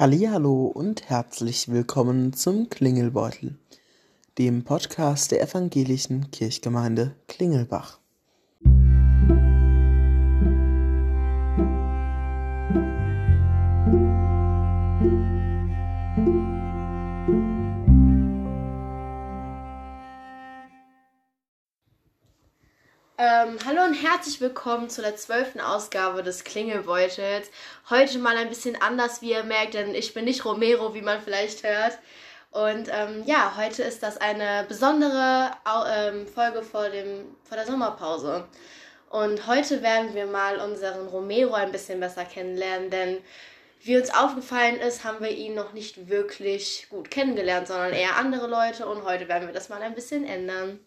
Hallihallo und herzlich willkommen zum Klingelbeutel, dem Podcast der evangelischen Kirchgemeinde Klingelbach. Herzlich willkommen zu der zwölften Ausgabe des Klingelbeutels. Heute mal ein bisschen anders, wie ihr merkt, denn ich bin nicht Romero, wie man vielleicht hört. Und ähm, ja, heute ist das eine besondere ähm, Folge vor, dem, vor der Sommerpause. Und heute werden wir mal unseren Romero ein bisschen besser kennenlernen, denn wie uns aufgefallen ist, haben wir ihn noch nicht wirklich gut kennengelernt, sondern eher andere Leute. Und heute werden wir das mal ein bisschen ändern.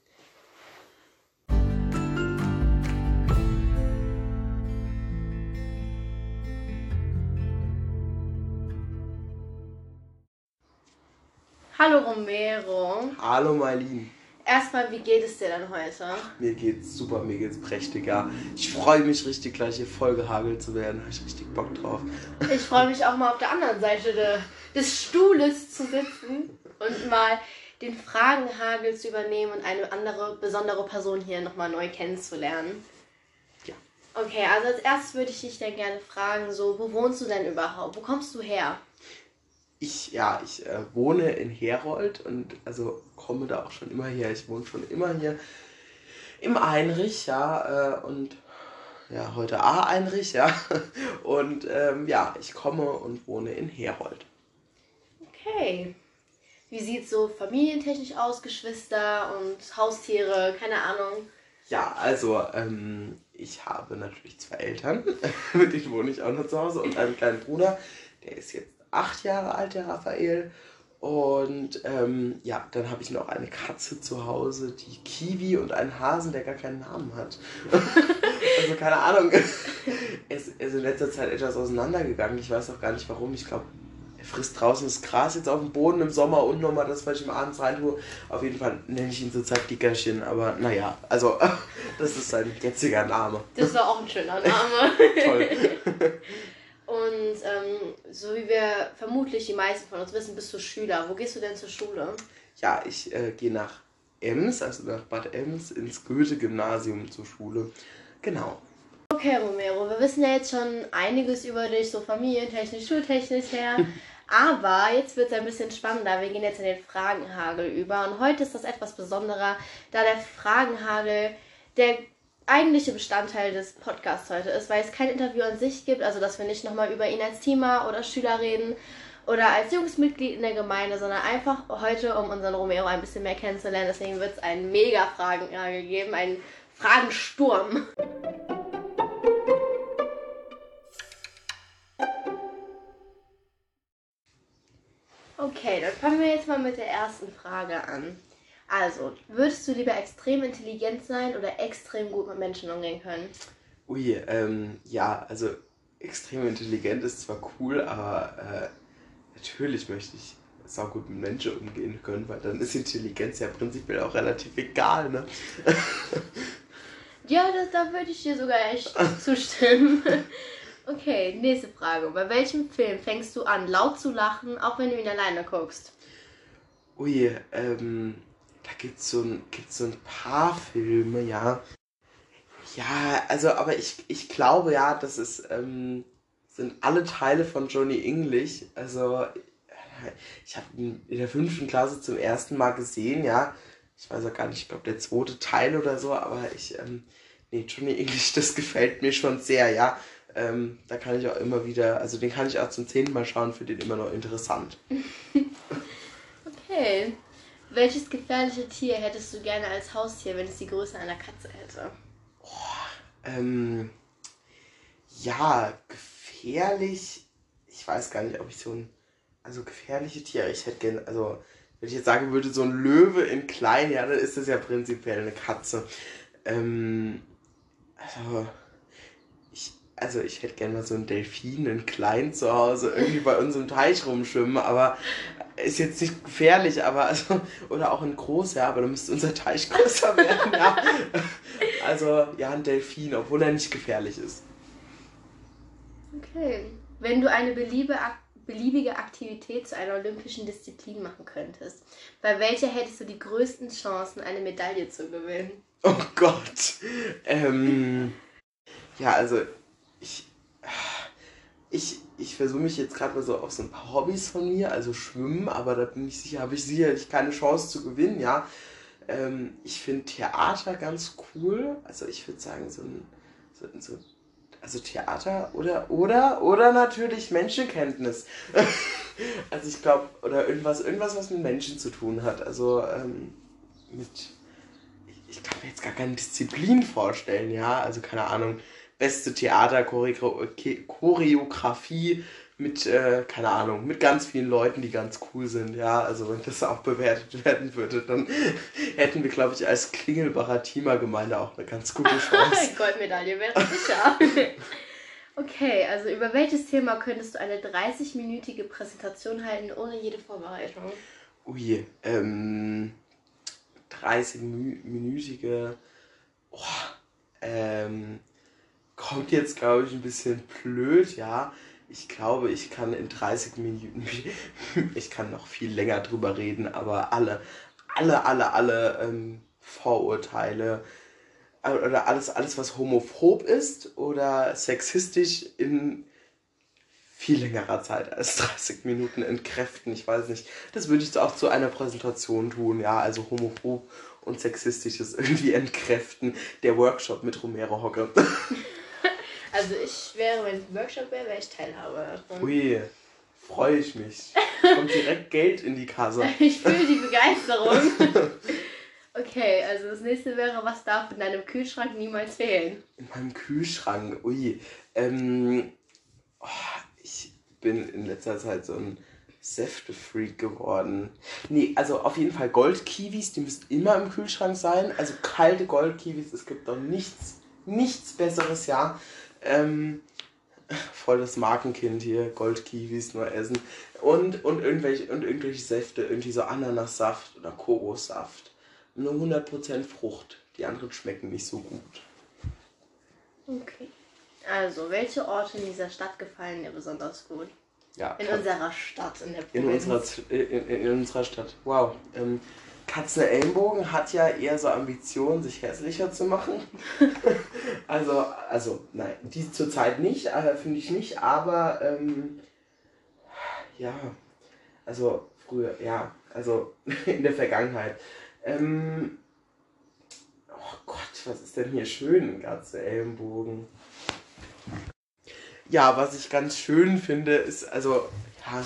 Hallo Romero. Hallo Marlin. Erstmal, wie geht es dir denn heute? Mir geht's super, mir geht's prächtig, ja. Ich freue mich richtig, gleich hier voll gehagelt zu werden. Habe ich richtig Bock drauf. Ich freue mich auch mal auf der anderen Seite de, des Stuhles zu sitzen und mal den Fragenhagel zu übernehmen und eine andere besondere Person hier nochmal neu kennenzulernen. Ja. Okay, also als erstes würde ich dich dann gerne fragen, so, wo wohnst du denn überhaupt? Wo kommst du her? Ich, ja, ich äh, wohne in Herold und also komme da auch schon immer her. Ich wohne schon immer hier im Einrich, ja, äh, und ja, heute A-Einrich, ja. Und ähm, ja, ich komme und wohne in Herold. Okay. Wie sieht so familientechnisch aus, Geschwister und Haustiere, keine Ahnung? Ja, also ähm, ich habe natürlich zwei Eltern, mit denen wohne ich auch noch zu Hause und einen kleinen Bruder, der ist jetzt acht Jahre alt, der Raphael. Und ähm, ja, dann habe ich noch eine Katze zu Hause, die Kiwi und einen Hasen, der gar keinen Namen hat. also keine Ahnung. Er ist, ist in letzter Zeit etwas auseinandergegangen. Ich weiß auch gar nicht warum. Ich glaube, er frisst draußen das Gras jetzt auf dem Boden im Sommer und nochmal das, was ich ihm abends rein tue. Auf jeden Fall nenne ich ihn zurzeit Dickerchen. Aber naja, also das ist sein jetziger Name. Das war auch ein schöner Name. Toll. Und ähm, so wie wir vermutlich die meisten von uns wissen, bist du Schüler. Wo gehst du denn zur Schule? Ja, ich äh, gehe nach Ems, also nach Bad Ems, ins Goethe-Gymnasium zur Schule. Genau. Okay, Romero, wir wissen ja jetzt schon einiges über dich, so familientechnisch, schultechnisch her. Aber jetzt wird es ein bisschen spannender. Wir gehen jetzt in den Fragenhagel über. Und heute ist das etwas besonderer, da der Fragenhagel der eigentliche Bestandteil des Podcasts heute ist, weil es kein Interview an sich gibt, also dass wir nicht nochmal über ihn als Teamer oder Schüler reden oder als Jungsmitglied in der Gemeinde, sondern einfach heute, um unseren Romero ein bisschen mehr kennenzulernen. Deswegen wird es einen mega Fragenhagel geben, einen Fragensturm. Okay, dann fangen wir jetzt mal mit der ersten Frage an. Also, würdest du lieber extrem intelligent sein oder extrem gut mit Menschen umgehen können? Ui, ähm, ja, also extrem intelligent ist zwar cool, aber äh, natürlich möchte ich sau gut mit Menschen umgehen können, weil dann ist Intelligenz ja prinzipiell auch relativ egal, ne? ja, das, da würde ich dir sogar echt zustimmen. Okay, nächste Frage. Bei welchem Film fängst du an, laut zu lachen, auch wenn du ihn alleine guckst? Ui, ähm, da gibt so, ein, so ein paar Filme, ja. Ja, also, aber ich, ich glaube ja, das ist, ähm, sind alle Teile von Johnny English. Also, ich habe ihn in der fünften Klasse zum ersten Mal gesehen, ja. Ich weiß auch gar nicht, ich glaube, der zweite Teil oder so, aber ich, ähm, nee, Johnny English, das gefällt mir schon sehr, ja. Ähm, da kann ich auch immer wieder, also den kann ich auch zum zehnten Mal schauen, finde den immer noch interessant. okay. Welches gefährliche Tier hättest du gerne als Haustier, wenn es die Größe einer Katze hätte? Oh, ähm, ja, gefährlich. Ich weiß gar nicht, ob ich so ein. Also gefährliche Tiere. Ich hätte gerne. Also, wenn ich jetzt sagen würde, so ein Löwe in klein, ja, dann ist das ja prinzipiell eine Katze. Ähm, also. Also ich hätte gerne mal so einen Delfin in klein zu Hause irgendwie bei uns im Teich rumschwimmen, aber ist jetzt nicht gefährlich, aber also, oder auch ein groß, ja, aber dann müsste unser Teich größer werden, ja. Also, ja, ein Delfin, obwohl er nicht gefährlich ist. Okay. Wenn du eine beliebige Aktivität zu einer olympischen Disziplin machen könntest, bei welcher hättest du die größten Chancen, eine Medaille zu gewinnen? Oh Gott. Ähm, ja, also ich, ich, ich versuche mich jetzt gerade mal so auf so ein paar Hobbys von mir, also Schwimmen, aber da bin ich sicher, habe ich sicherlich keine Chance zu gewinnen, ja. Ähm, ich finde Theater ganz cool. Also ich würde sagen, so ein, so, so, also Theater oder, oder, oder natürlich Menschenkenntnis. also ich glaube, oder irgendwas, irgendwas, was mit Menschen zu tun hat. Also ähm, mit, ich, ich kann mir jetzt gar keine Disziplin vorstellen, ja. Also keine Ahnung, beste Theater-Choreografie mit, äh, keine Ahnung, mit ganz vielen Leuten, die ganz cool sind. Ja, also wenn das auch bewertet werden würde, dann hätten wir, glaube ich, als Klingelbacher Teamer-Gemeinde auch eine ganz gute Chance. Goldmedaille wäre sicher. okay, also über welches Thema könntest du eine 30-minütige Präsentation halten ohne jede Vorbereitung? Ui, ähm, 30-minütige, oh, ähm, kommt jetzt, glaube ich, ein bisschen blöd, ja ich glaube, ich kann in 30 Minuten, ich kann noch viel länger drüber reden, aber alle, alle, alle, alle ähm, Vorurteile äh, oder alles, alles, was homophob ist oder sexistisch in viel längerer Zeit als 30 Minuten entkräften. Ich weiß nicht. Das würde ich auch zu einer Präsentation tun, ja, also homophob und sexistisches irgendwie entkräften. Der Workshop mit Romero Hocke. Also ich wäre, wenn es ein Workshop wäre, wäre ich Teilhaber davon. Ui, freue ich mich. Kommt direkt Geld in die Kasse. ich fühle die Begeisterung. Okay, also das nächste wäre, was darf in deinem Kühlschrank niemals fehlen? In meinem Kühlschrank, ui. Ähm, oh, ich bin in letzter Zeit so ein Säfte-Freak geworden. Nee, also auf jeden Fall Goldkiwis, die müssen immer im Kühlschrank sein. Also kalte Goldkiwis, es gibt doch nichts, nichts Besseres, ja. Ähm, voll das Markenkind hier, Goldkiwis nur essen. Und, und, irgendwelche, und irgendwelche Säfte, irgendwie so Ananassaft oder Kokossaft. Nur 100% Frucht. Die anderen schmecken nicht so gut. Okay. Also, welche Orte in dieser Stadt gefallen dir besonders gut? Ja. In unserer Stadt, in der Provinz. In unserer, in, in, in unserer Stadt. Wow. Ähm, Katze Ellenbogen hat ja eher so Ambitionen, sich hässlicher zu machen. also, also, nein, die zurzeit nicht, äh, finde ich nicht, aber ähm, ja, also früher, ja, also in der Vergangenheit. Ähm, oh Gott, was ist denn hier schön in Katze Ellenbogen? Ja, was ich ganz schön finde, ist, also, ja,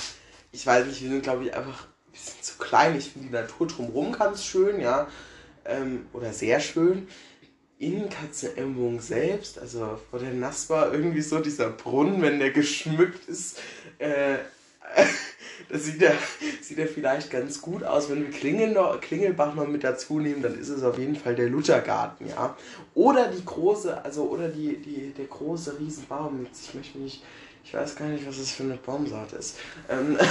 ich weiß nicht, wir sind, glaube ich, einfach bisschen zu klein. Ich finde die Natur drumherum ganz schön, ja. Ähm, oder sehr schön. In Katzenelmung selbst, also vor der Naspa, irgendwie so dieser Brunnen, wenn der geschmückt ist, äh, das sieht ja, sieht ja vielleicht ganz gut aus. Wenn wir Klingel noch, Klingelbach noch mit dazu nehmen, dann ist es auf jeden Fall der Luthergarten, ja. Oder die große, also oder die, die, der große Riesenbaum. Jetzt, ich möchte mich, ich weiß gar nicht, was das für eine Baumsaat ist. Ähm,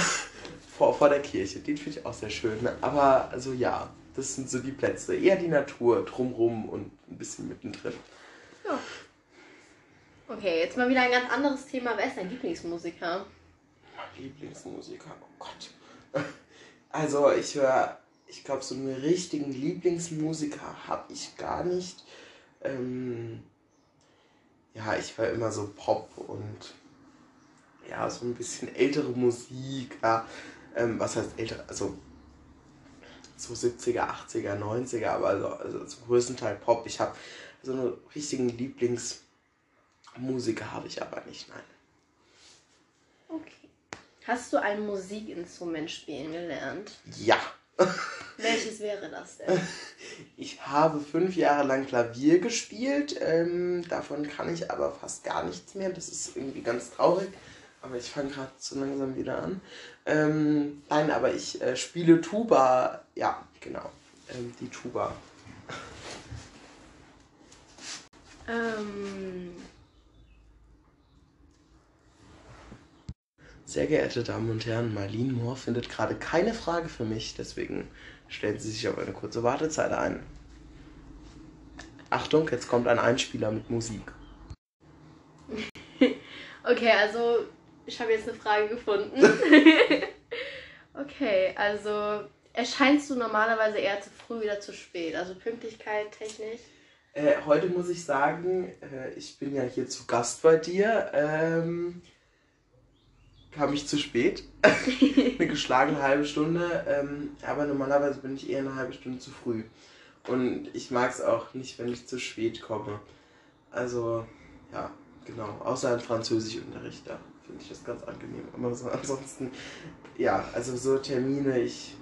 vor, vor der Kirche. Den finde ich auch sehr schön. Aber also ja, das sind so die Plätze. Eher die Natur drumrum und ein bisschen mittendrin. Ja. Okay, jetzt mal wieder ein ganz anderes Thema. Wer ist dein Lieblingsmusiker? Mein Lieblingsmusiker, oh Gott. Also ich höre, ich glaube, so einen richtigen Lieblingsmusiker habe ich gar nicht. Ähm, ja, ich höre immer so Pop und ja, so ein bisschen ältere Musik. Ja ähm, was heißt älter, also so 70er, 80er, 90er, aber also, also zum größten Teil Pop. Ich habe so einen richtigen Lieblingsmusiker habe ich aber nicht, nein. Okay. Hast du ein Musikinstrument spielen gelernt? Ja. Welches wäre das denn? Ich habe fünf Jahre lang Klavier gespielt. Ähm, davon kann ich aber fast gar nichts mehr. Das ist irgendwie ganz traurig aber ich fange gerade so langsam wieder an. Ähm, nein, aber ich äh, spiele Tuba. Ja, genau. Ähm, die Tuba. Ähm. Sehr geehrte Damen und Herren, Marlene Moore findet gerade keine Frage für mich, deswegen stellen Sie sich auf eine kurze Wartezeit ein. Achtung, jetzt kommt ein Einspieler mit Musik. okay, also Ich habe jetzt eine Frage gefunden. okay, also erscheinst du normalerweise eher zu früh oder zu spät? Also Pünktlichkeit technisch? Äh, heute muss ich sagen, äh, ich bin ja hier zu Gast bei dir. Ähm, kam ich zu spät. eine geschlagene halbe Stunde. Ähm, aber normalerweise bin ich eher eine halbe Stunde zu früh. Und ich mag es auch nicht, wenn ich zu spät komme. Also, ja, genau. Außer im Französischunterricht, da finde ich das ganz angenehm. Aber so, ansonsten, ja, also so Termine, ich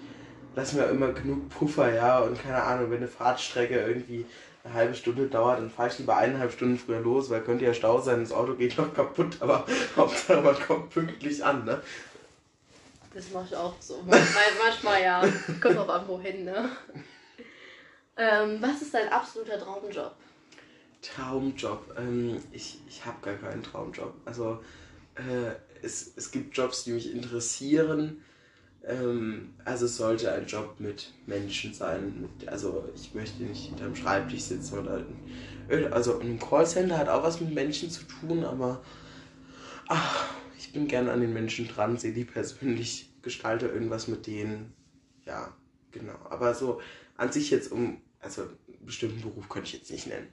lasse mir immer genug Puffer, ja. Und keine Ahnung, wenn eine Fahrtstrecke irgendwie eine halbe Stunde dauert, dann fahre ich lieber eineinhalb Stunden früher los, weil könnte ja Stau sein, das Auto geht noch kaputt, aber Hauptsache man kommt pünktlich an, ne? Das mache ich auch so. Manchmal, manchmal ja. Kommt auch an, wohin, ne? Ähm, was ist dein absoluter Traumjob? Traumjob. Ähm, ich ich habe gar keinen Traumjob. Also äh, es, es gibt Jobs, die mich interessieren. Ähm, also es sollte ein Job mit Menschen sein. Mit, also ich möchte nicht hinterm Schreibtisch sitzen oder also ein Callcenter hat auch was mit Menschen zu tun, aber ach, ich bin gerne an den Menschen dran, sehe die persönlich, gestalte irgendwas mit denen. Ja, genau. Aber so an sich jetzt um, also einen bestimmten Beruf könnte ich jetzt nicht nennen.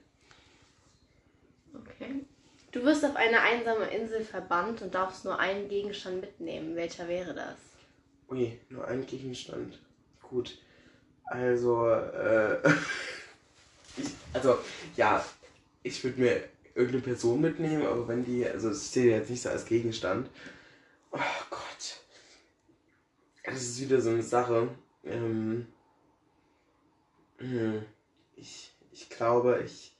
Okay. Du wirst auf eine einsame Insel verbannt und darfst nur einen Gegenstand mitnehmen. Welcher wäre das? Ui, nur ein Gegenstand. Gut. Also, äh, ich, also, ja, ich würde mir irgendeine Person mitnehmen, aber wenn die, also es steht jetzt nicht so als Gegenstand. Oh Gott. Das ist wieder so eine Sache. Ähm, hm, ich, ich glaube, ich,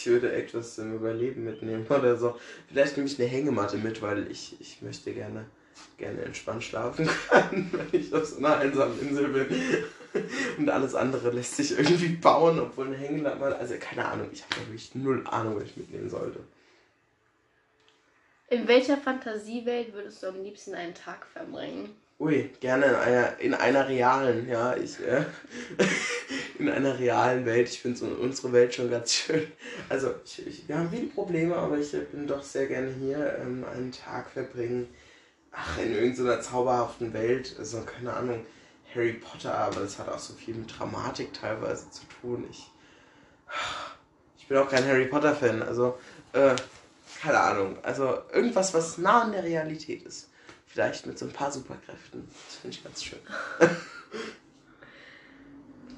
ich, würde etwas zum Überleben mitnehmen oder so. Vielleicht nehme ich eine Hängematte mit, weil ich, ich möchte gerne gerne entspannt schlafen kann, wenn ich auf so einer einsamen Insel bin. Und alles andere lässt sich irgendwie bauen, obwohl eine Hängematte, also keine Ahnung, ich habe wirklich null Ahnung, was ich mitnehmen sollte. In welcher Fantasiewelt würdest du am liebsten einen Tag verbringen? Ui, gerne in einer, in einer realen, ja, ich, äh, in einer realen Welt. Ich finde unsere Welt schon ganz schön. Also, ich, ich, wir haben viele Probleme, aber ich bin doch sehr gerne hier, ähm, einen Tag verbringen ach, in irgendeiner zauberhaften Welt, also keine Ahnung, Harry Potter, aber das hat auch so viel mit Dramatik teilweise zu tun. Ich, ich bin auch kein Harry Potter-Fan, also äh, keine Ahnung. Also irgendwas, was nah an der Realität ist. Vielleicht mit so ein paar Superkräften. Das finde ich ganz schön.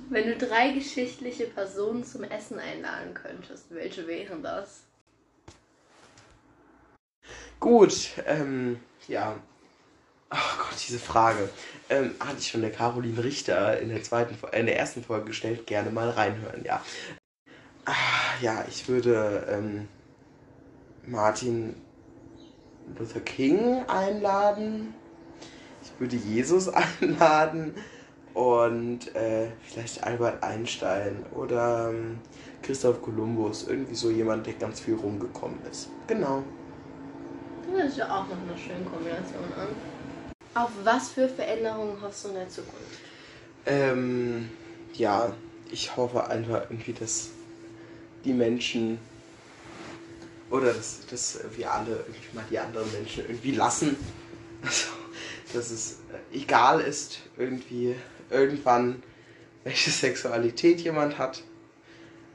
Wenn du drei geschichtliche Personen zum Essen einladen könntest, welche wären das? Gut, ähm, ja. Ach Gott, diese Frage. Ähm, hatte ich schon der Caroline Richter in der zweiten, in der ersten Folge gestellt. Gerne mal reinhören, ja. Ach, ja, ich würde ähm, Martin Luther King einladen. Ich würde Jesus einladen und äh, vielleicht Albert Einstein oder ähm, Christoph Kolumbus. Irgendwie so jemand, der ganz viel rumgekommen ist. Genau. Das ist ja auch noch eine schöne Kombination an. Auf was für Veränderungen hoffst du in der Zukunft? Ähm, ja, ich hoffe einfach irgendwie, dass die Menschen oder dass, dass wir alle irgendwie mal die anderen Menschen irgendwie lassen. Also, dass es egal ist, irgendwie irgendwann, welche Sexualität jemand hat.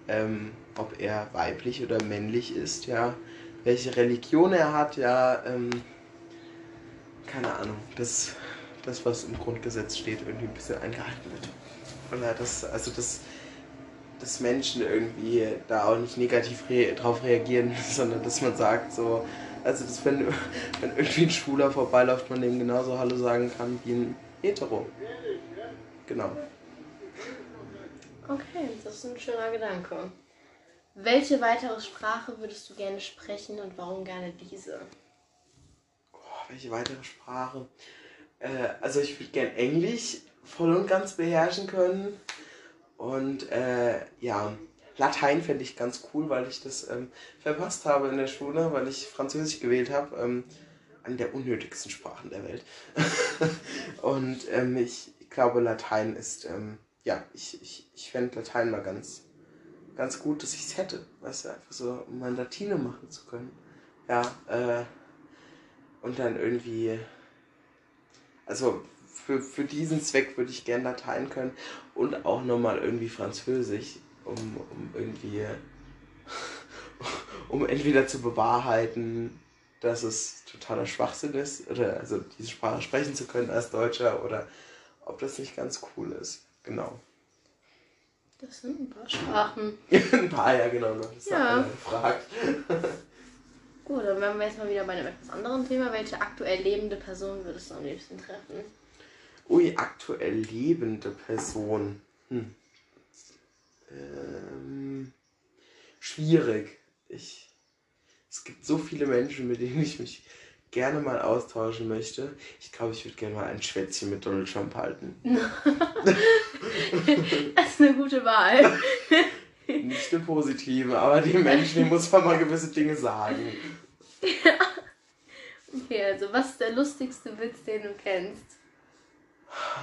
Ähm, ob er weiblich oder männlich ist, ja welche Religion er hat, ja, ähm, keine Ahnung, dass das, was im Grundgesetz steht, irgendwie ein bisschen eingehalten wird. Oder das, also das, dass Menschen irgendwie da auch nicht negativ re drauf reagieren, sondern dass man sagt, so, also dass wenn, wenn irgendwie ein Schwuler vorbeiläuft, man dem genauso Hallo sagen kann wie ein Hetero. Genau. Okay, das ist ein schöner Gedanke. Welche weitere Sprache würdest du gerne sprechen und warum gerne diese? Oh, welche weitere Sprache? Äh, also ich würde gerne Englisch voll und ganz beherrschen können. Und äh, ja, Latein fände ich ganz cool, weil ich das ähm, verpasst habe in der Schule, weil ich Französisch gewählt habe. Ähm, eine der unnötigsten Sprachen der Welt. und ähm, ich, glaube, Latein ist, ähm, ja, ich, ich, ich fände Latein mal ganz ganz gut, dass ich es hätte. Weißt du, einfach so, um mein Latine machen zu können. Ja, äh, und dann irgendwie, also für, für diesen Zweck würde ich gern Latein können und auch nochmal irgendwie Französisch, um, um irgendwie, um entweder zu bewahrheiten, dass es totaler Schwachsinn ist, oder also diese Sprache sprechen zu können als Deutscher, oder ob das nicht ganz cool ist. Genau. Das sind ein paar Sprachen. ein paar, ja, genau. Noch. Das ja. gefragt. Gut, dann wären wir jetzt mal wieder bei einem etwas anderen Thema. Welche aktuell lebende Person würdest du am liebsten treffen? Ui, aktuell lebende Person. Hm. Ähm, schwierig. Ich, es gibt so viele Menschen, mit denen ich mich gerne mal austauschen möchte. Ich glaube, ich würde gerne mal ein Schwätzchen mit Donald Trump halten. das ist eine gute Wahl. Nicht eine positive, aber die Menschen, die muss man mal gewisse Dinge sagen. Ja. Okay, also was ist der lustigste Witz, den du kennst?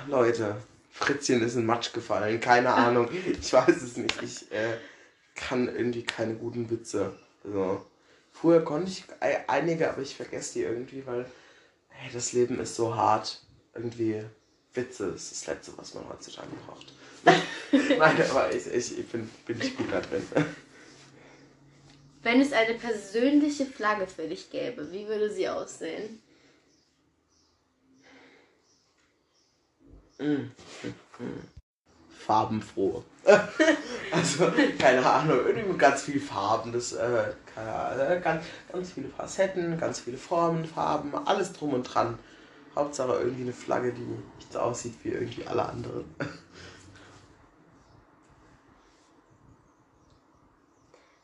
Leute, Fritzchen ist in Matsch gefallen. Keine Ahnung. Ich weiß es nicht. Ich äh, kann irgendwie keine guten Witze. Also, früher konnte ich einige, aber ich vergesse die irgendwie, weil hey, das Leben ist so hart. Irgendwie Witze ist das Letzte, was man heutzutage braucht. Nein, aber ich, ich, ich bin, bin ich gut da drin. Wenn es eine persönliche Flagge für dich gäbe, wie würde sie aussehen? Mm. Farbenfroh. also, keine Ahnung, irgendwie ganz viel Farben, das, äh, keine Ahnung, äh, ganz, ganz viele Facetten, ganz viele Formen, Farben, alles drum und dran. Hauptsache irgendwie eine Flagge, die nicht so aussieht wie irgendwie alle anderen.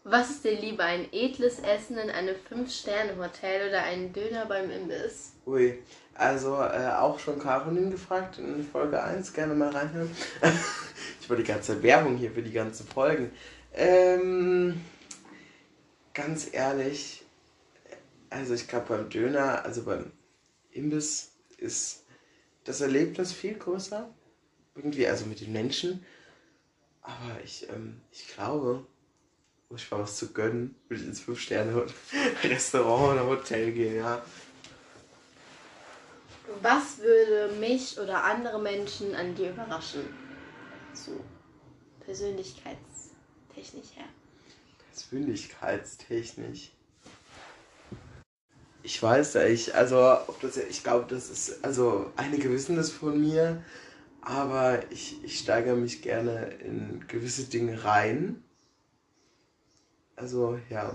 Was ist dir lieber, ein edles Essen in einem 5-Sterne-Hotel oder einen Döner beim Imbiss? Ui, also äh, auch schon Caroline gefragt in Folge 1, gerne mal reinhören. ich war die ganze Werbung hier für die ganzen Folgen. Ähm, ganz ehrlich, also ich glaube beim Döner, also beim Imbiss ist das Erlebnis viel größer. Irgendwie, also mit den Menschen. Aber ich, ähm, ich glaube, um ich mal was zu gönnen, würde ich ins 5-Sterne-Restaurant oder Hotel gehen, ja. Was würde mich oder andere Menschen an dir überraschen? So persönlichkeitstechnisch her. Persönlichkeitstechnisch. Ich weiß ja, ich, also, ob das, ich glaube, das ist, also, einige wissen von mir, aber ich, ich steigere mich gerne in gewisse Dinge rein also ja,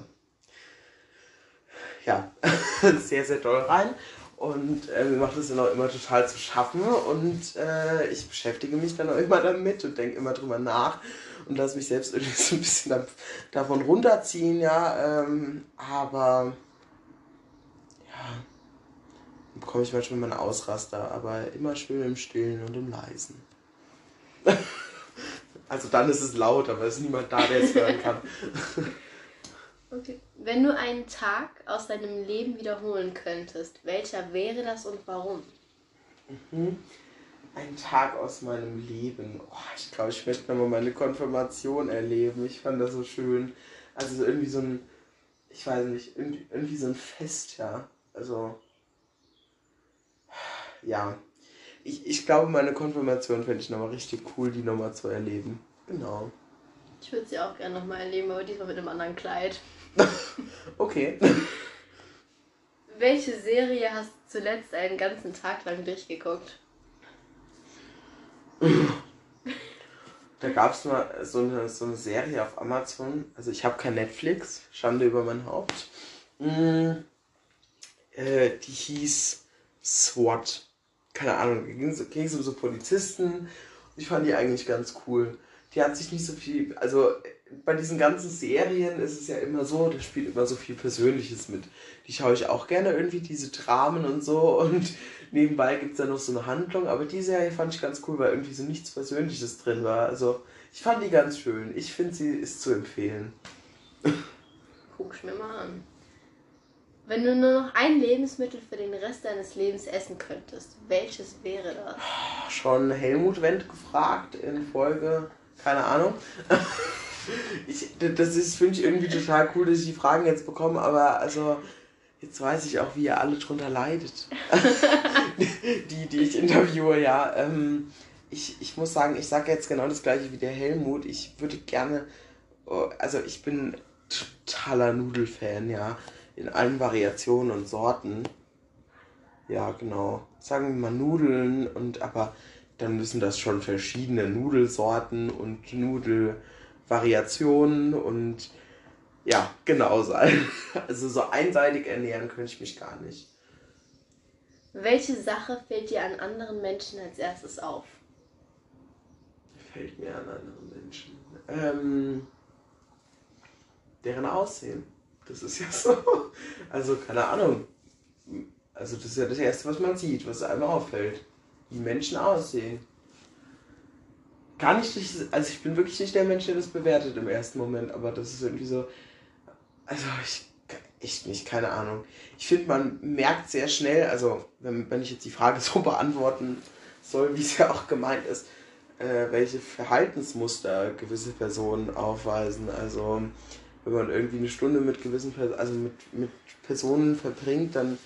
ja, sehr, sehr doll rein. Und äh, mir macht es dann auch immer total zu schaffen. Und äh, ich beschäftige mich dann auch immer damit und denke immer drüber nach und lasse mich selbst irgendwie so ein bisschen davon runterziehen, ja. Ähm, aber ja, bekomme ich manchmal mal einen Ausraster, aber immer schön im Stillen und im Leisen. also dann ist es laut, aber es ist niemand da, der es hören kann. Okay. Wenn du einen Tag aus deinem Leben wiederholen könntest, welcher wäre das und warum? Mhm. Ein Tag aus meinem Leben. Oh, ich glaube, ich möchte nochmal meine Konfirmation erleben. Ich fand das so schön. Also irgendwie so ein, ich weiß nicht, irgendwie, irgendwie so ein Fest, ja. Also, ja. Ich, ich glaube, meine Konfirmation fände ich nochmal richtig cool, die nochmal zu erleben. Genau. Ich würde sie auch gerne nochmal erleben, aber diesmal mit einem anderen Kleid. okay. Welche Serie hast du zuletzt einen ganzen Tag lang durchgeguckt? Da gab es mal so eine, so eine Serie auf Amazon. Also ich habe kein Netflix, Schande über mein Haupt. Mm, äh, die hieß SWAT. Keine Ahnung, ging es um so Polizisten. Ich fand die eigentlich ganz cool. Die hat sich nicht so viel, also bei diesen ganzen Serien ist es ja immer so, da spielt immer so viel Persönliches mit. Die schaue ich auch gerne irgendwie, diese Dramen und so. Und nebenbei gibt es dann noch so eine Handlung. Aber die Serie fand ich ganz cool, weil irgendwie so nichts Persönliches drin war. Also ich fand die ganz schön. Ich finde, sie ist zu empfehlen. Guck ich mir mal an. Wenn du nur noch ein Lebensmittel für den Rest deines Lebens essen könntest, welches wäre das? Schon Helmut Wendt gefragt in Folge, keine Ahnung. ich, das finde ich irgendwie total cool, dass ich die Fragen jetzt bekomme, aber also jetzt weiß ich auch, wie ihr alle drunter leidet. die, die ich interviewe, ja. Ähm, ich, ich muss sagen, ich sage jetzt genau das gleiche wie der Helmut. Ich würde gerne, oh, also ich bin totaler Nudelfan, ja. In allen Variationen und Sorten. Ja, genau. Sagen wir mal Nudeln und aber dann müssen das schon verschiedene Nudelsorten und Nudelvariationen und ja, genau sein. Also so einseitig ernähren könnte ich mich gar nicht. Welche Sache fällt dir an anderen Menschen als erstes auf? Fällt mir an anderen Menschen. Ähm, deren Aussehen. Das ist ja so. Also, keine Ahnung. Also, das ist ja das Erste, was man sieht, was einem auffällt. Wie Menschen aussehen. Gar nicht, also ich bin wirklich nicht der Mensch, der das bewertet im ersten Moment, aber das ist irgendwie so. Also, ich echt nicht, keine Ahnung. Ich finde, man merkt sehr schnell, also wenn, wenn ich jetzt die Frage so beantworten soll, wie es ja auch gemeint ist, äh, welche Verhaltensmuster gewisse Personen aufweisen. Also wenn man irgendwie eine Stunde mit gewissen also mit, mit Personen verbringt, dann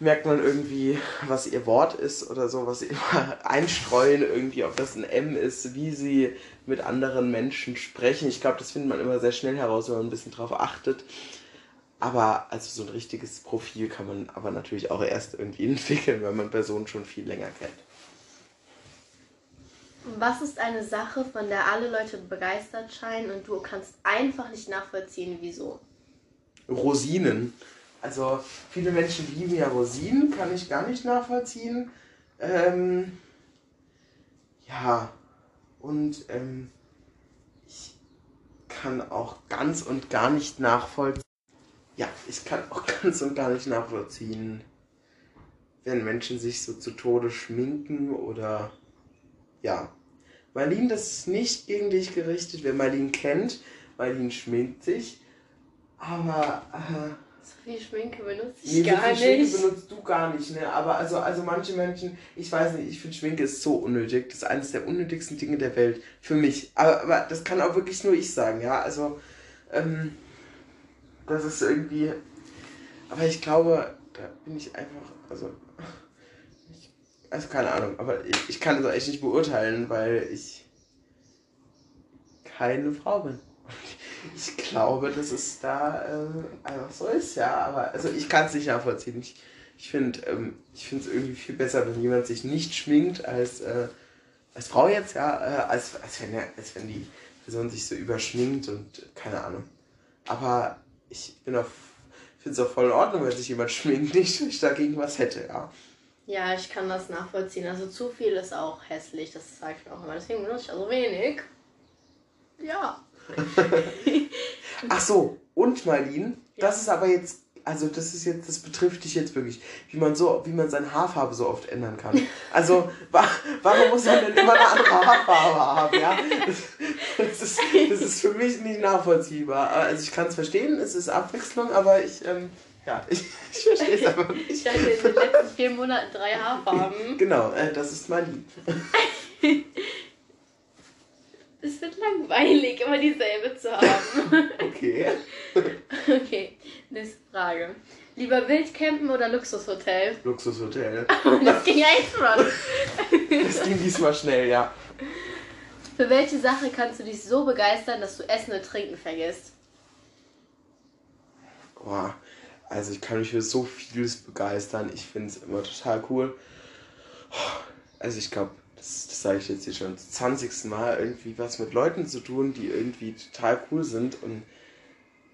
merkt man irgendwie, was ihr Wort ist oder so, was sie immer einstreuen, irgendwie, ob das ein M ist, wie sie mit anderen Menschen sprechen. Ich glaube, das findet man immer sehr schnell heraus, wenn man ein bisschen drauf achtet. Aber also so ein richtiges Profil kann man aber natürlich auch erst irgendwie entwickeln, wenn man Personen schon viel länger kennt. Was ist eine Sache, von der alle Leute begeistert scheinen und du kannst einfach nicht nachvollziehen, wieso? Rosinen. Also viele Menschen lieben ja Rosinen, kann ich gar nicht nachvollziehen. Ähm, ja, und ähm, ich kann auch ganz und gar nicht nachvollziehen. Ja, ich kann auch ganz und gar nicht nachvollziehen, wenn Menschen sich so zu Tode schminken oder ja. Marlene, das ist nicht gegen dich gerichtet. Wer Marlene kennt, Marlene schminkt sich. Aber. Äh, so viel Schminke benutze ich nee, gar so viel nicht. Schminke benutzt du gar nicht, ne? Aber also, also manche Menschen, ich weiß nicht, ich finde Schminke ist so unnötig. Das ist eines der unnötigsten Dinge der Welt. Für mich. Aber, aber das kann auch wirklich nur ich sagen, ja. Also, ähm, das ist irgendwie. Aber ich glaube, da bin ich einfach. Also, also keine Ahnung, aber ich, ich kann das echt nicht beurteilen, weil ich keine Frau bin. Ich glaube, dass es da äh, einfach so ist, ja. Aber also ich kann es nicht nachvollziehen. Ich, ich finde ähm, es irgendwie viel besser, wenn jemand sich nicht schminkt als, äh, als Frau jetzt, ja, äh, als, als, wenn, als wenn die Person sich so überschminkt und keine Ahnung. Aber ich bin auf finde es auch voll in Ordnung, wenn sich jemand schminkt, nicht, dass ich dagegen was hätte, ja. Ja, ich kann das nachvollziehen. Also zu viel ist auch hässlich, das sage ich mir auch immer. Deswegen benutze ich also wenig. Ja. Ach so, und Marlene, ja. das ist aber jetzt, also das ist jetzt, das betrifft dich jetzt wirklich, wie man so, wie man seine Haarfarbe so oft ändern kann. Also, wa warum muss man denn immer eine andere Haarfarbe haben, ja? Das, ist, das ist für mich nicht nachvollziehbar. Also ich kann es verstehen, es ist Abwechslung, aber ich, ähm, ja, ich, ich verstehe es aber nicht. Ich hatte in den letzten vier Monaten drei Haarfarben. Genau, äh, das ist Lieb. es wird langweilig, immer dieselbe zu haben. okay. okay, nächste Frage. Lieber Wildcampen oder Luxushotel? Luxushotel. das ging einfach. das ging diesmal schnell, ja. Für welche Sache kannst du dich so begeistern, dass du Essen und Trinken vergisst? Boah, also ich kann mich für so vieles begeistern. Ich finde es immer total cool. Also ich glaube, das, das sage ich jetzt hier schon zum 20. Mal, irgendwie was mit Leuten zu tun, die irgendwie total cool sind und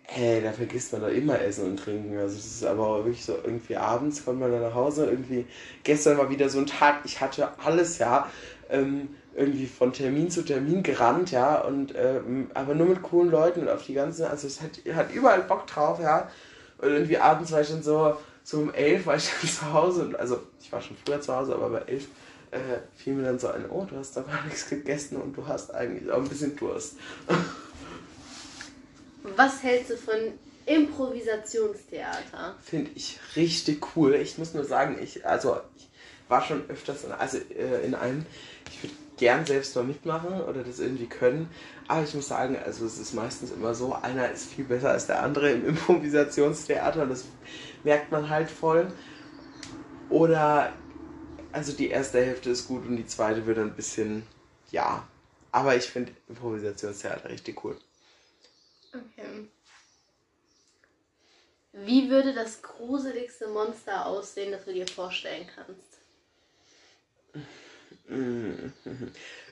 hey, da vergisst man doch immer Essen und Trinken. Also das ist aber auch wirklich so, irgendwie abends kommt man dann nach Hause, irgendwie, gestern war wieder so ein Tag, ich hatte alles, ja, ähm, irgendwie von Termin zu Termin gerannt, ja, und ähm, aber nur mit coolen Leuten und auf die ganzen, also es hat, hat überall Bock drauf, ja. Und irgendwie abends war ich dann so, so um elf war ich dann zu Hause. Und, also ich war schon früher zu Hause, aber bei elf äh, fiel mir dann so ein, oh, du hast doch gar nichts gegessen und du hast eigentlich auch ein bisschen Durst. Was hältst du von Improvisationstheater? Finde ich richtig cool. Ich muss nur sagen, ich, also ich war schon öfters in, also, äh, in einem, ich würde gern selbst mal mitmachen oder das irgendwie können. Aber ich muss sagen, also es ist meistens immer so, einer ist viel besser als der andere im Improvisationstheater und das merkt man halt voll. Oder, also die erste Hälfte ist gut und die zweite wird ein bisschen, ja. Aber ich finde Improvisationstheater richtig cool. Okay. Wie würde das gruseligste Monster aussehen, das du dir vorstellen kannst?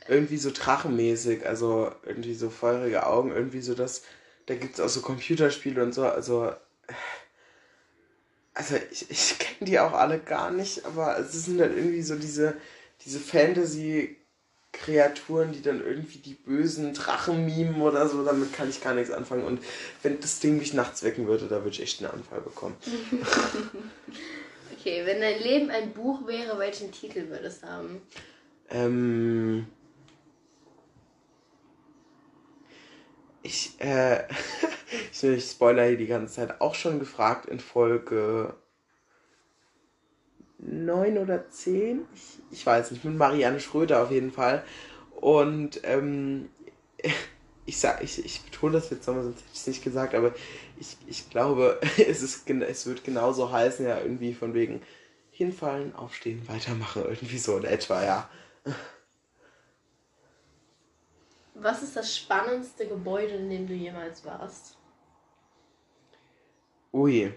Irgendwie so drachenmäßig, also irgendwie so feurige Augen, irgendwie so das. Da gibt es auch so Computerspiele und so, also. Also ich, ich kenne die auch alle gar nicht, aber es sind halt irgendwie so diese, diese Fantasy- Kreaturen, die dann irgendwie die bösen Drachen mimen oder so, damit kann ich gar nichts anfangen. Und wenn das Ding mich nachts wecken würde, da würde ich echt einen Anfall bekommen. okay, wenn dein Leben ein Buch wäre, welchen Titel würde es haben? Ähm. Ich, äh, ich, ich spoiler hier die ganze Zeit auch schon gefragt in Folge 9 oder 10, ich, ich weiß nicht, mit Marianne Schröder auf jeden Fall. Und ähm, ich sag, ich, ich betone das jetzt nochmal, sonst hätte ich es nicht gesagt, aber ich, ich glaube, es, ist, es wird genauso heißen, ja, irgendwie von wegen hinfallen, aufstehen, weitermachen, irgendwie so in etwa, ja. Was ist das spannendste Gebäude, in dem du jemals warst? Ui.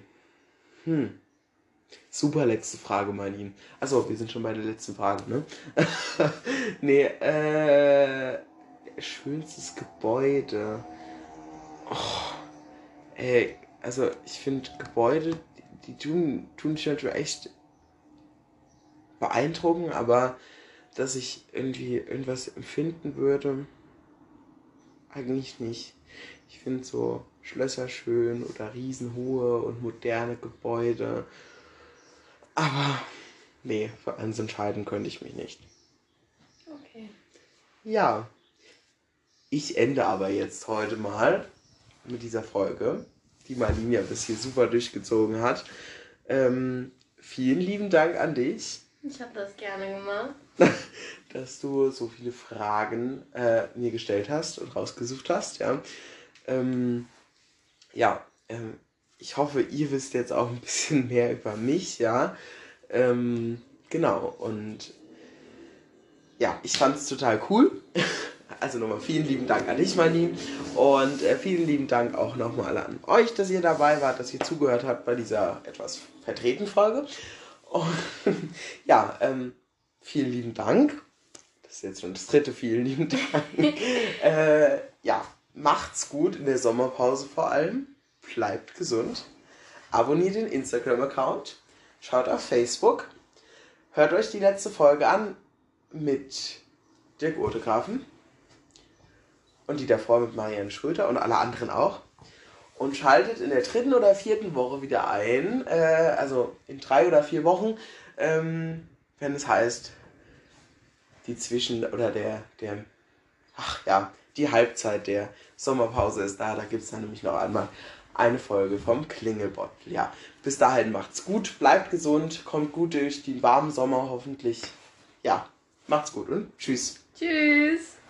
Hm. Super letzte Frage, Marlin. Achso, wir sind schon bei der letzten Frage, ne? nee, äh. Schönstes Gebäude. Oh, ey, also ich finde Gebäude, die, die tun, tun mich natürlich echt beeindrucken, aber dass ich irgendwie irgendwas empfinden würde, eigentlich nicht. Ich finde so Schlösser schön oder riesenhohe und moderne Gebäude aber nee, für eins entscheiden könnte ich mich nicht. Okay. Ja. Ich ende aber jetzt heute mal mit dieser Folge, die Marlene bis hier super durchgezogen hat. Ähm, vielen lieben Dank an dich. Ich habe das gerne gemacht. dass du so viele Fragen äh, mir gestellt hast und rausgesucht hast. Ja, ähm, ja ähm, ich hoffe, ihr wisst jetzt auch ein bisschen mehr über mich, ja. Ähm, genau, und ja, ich fand es total cool. Also nochmal vielen lieben Dank an dich, Marlene. Und äh, vielen lieben Dank auch nochmal an euch, dass ihr dabei wart, dass ihr zugehört habt bei dieser etwas vertreten Folge. Und ja, ähm, vielen lieben Dank. Das ist jetzt schon das dritte, vielen lieben Dank. äh, ja, macht's gut in der Sommerpause vor allem bleibt gesund, abonniert den Instagram-Account, schaut auf Facebook, hört euch die letzte Folge an mit Dirk Urtegrafen und die davor mit Marianne Schröter und alle anderen auch. Und schaltet in der dritten oder vierten Woche wieder ein, äh, also in drei oder vier Wochen, ähm, wenn es heißt, die Zwischen- oder der, der, ach ja, die Halbzeit der Sommerpause ist da. Da gibt es dann nämlich noch einmal eine Folge vom Klingelbottel. Ja, bis dahin macht's gut, bleibt gesund, kommt gut durch den warmen Sommer hoffentlich. Ja, macht's gut und tschüss. Tschüss.